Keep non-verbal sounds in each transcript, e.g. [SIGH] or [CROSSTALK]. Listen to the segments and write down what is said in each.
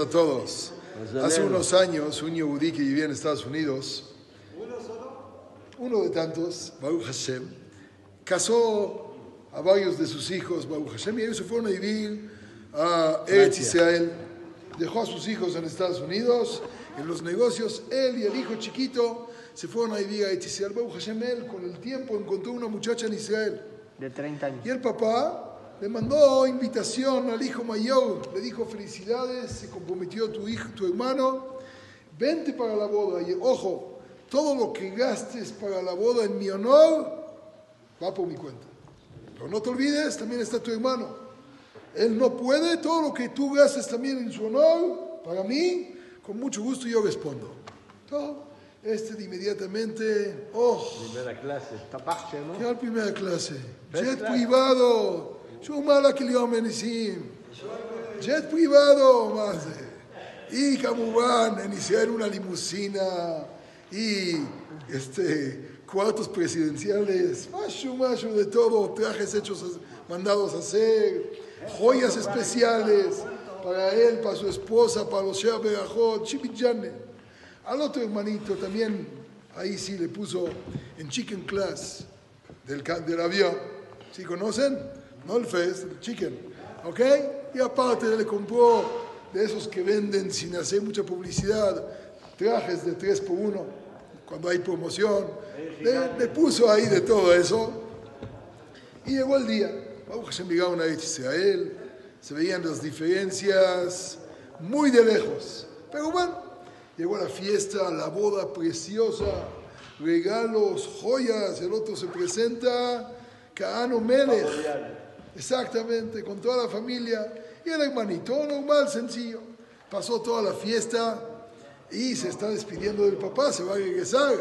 a todos. Hace unos años, un yehudí que vivía en Estados Unidos, uno de tantos, Baruch Hashem, casó a varios de sus hijos, Baruch Hashem, y ellos se fueron a vivir a Eretz Israel. Dejó a sus hijos en Estados Unidos, en los negocios, él y el hijo chiquito se fueron a vivir a Eretz Israel. Baruch Hashem, él con el tiempo encontró una muchacha en Israel. De 30 años. Y el papá le mandó invitación al hijo mayor, le dijo felicidades, se comprometió tu hijo, tu hermano, vente para la boda y ojo, todo lo que gastes para la boda en mi honor va por mi cuenta. Pero no te olvides, también está tu hermano. Él no puede, todo lo que tú gastes también en su honor, para mí, con mucho gusto yo respondo. Todo. Este de inmediatamente, oh, Primera clase. Tapache, ¿no? ¿qué primera clase? Jet class. privado. שומע כליום מניסים. ג'ט privado, מה זה? Y כמובן, en Israel una limusina y este, cuartos presidenciales, משהו, משהו de todo, trajes hechos, mandados a hacer, joyas especiales para él, para su esposa, para los Shea Berajot, Chimichane. Al otro hermanito también, ahí sí le puso en chicken class del, ca- del avión. ¿Sí conocen? No el fest, el chicken. ¿Ok? Y aparte le compró de esos que venden sin hacer mucha publicidad, trajes de 3 por 1 cuando hay promoción. Le, puso ahí de todo eso. Y llegó el día. Baruch Hashem llegaron a Eretz Israel. Se veían las diferencias muy de lejos. Pero bueno, llegó la fiesta, la boda preciosa, regalos, joyas. El otro se presenta, Caano Melech. Exactamente, con toda la familia. Y el hermanito, normal, sencillo. Pasó toda la fiesta y se está despidiendo del papá, se va a regresar.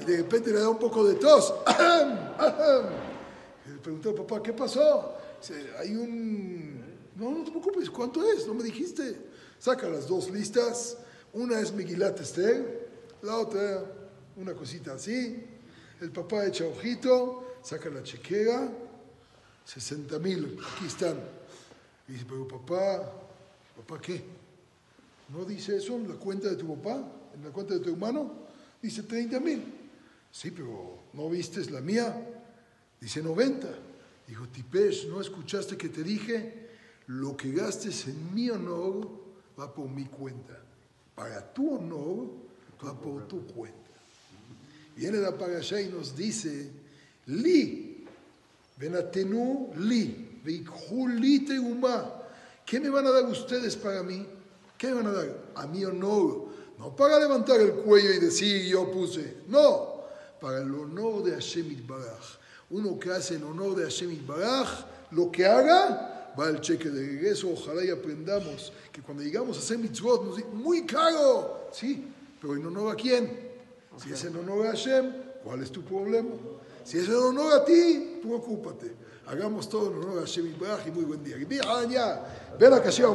Y de repente le da un poco de tos. [COUGHS] Le preguntó al papá, ¿qué pasó? Hay un... No, no te preocupes, ¿cuánto es? No me dijiste. Saca las dos listas. Una es Megilat Esther, la otra una cosita así. El papá echa ojito, saca la chequera, 60 mil, aquí están. Dice, pero papá, ¿papá qué? ¿No dice eso en la cuenta de tu papá? ¿En la cuenta de tu hermano? Dice 30 mil. Sí, pero ¿no viste la mía? Dice 90. Dijo, Tipesh, ¿no escuchaste que te dije? Lo que gastes en mi honor va por mi cuenta. Para tu honor va por tu cuenta. Viene la parasha y nos dice, Li, Venatenu li, veikhu li. ¿Qué me van a dar ustedes para mí? ¿Qué me van a dar? A mi honor. No para levantar el cuello y decir yo puse. No, para el honor de Hashem Baraj. Uno que hace en honor de Hashem Baraj, lo que haga, va al cheque de regreso. Ojalá y aprendamos que cuando llegamos a hacer mitzvot nos dicen, muy caro. Sí, pero en honor a quién? Si es en honor a Hashem, ¿cuál es tu problema? Si es en honor a ti, tú ocúpate. Hagamos todo en honor a Hashem y muy buen día. Ven acá,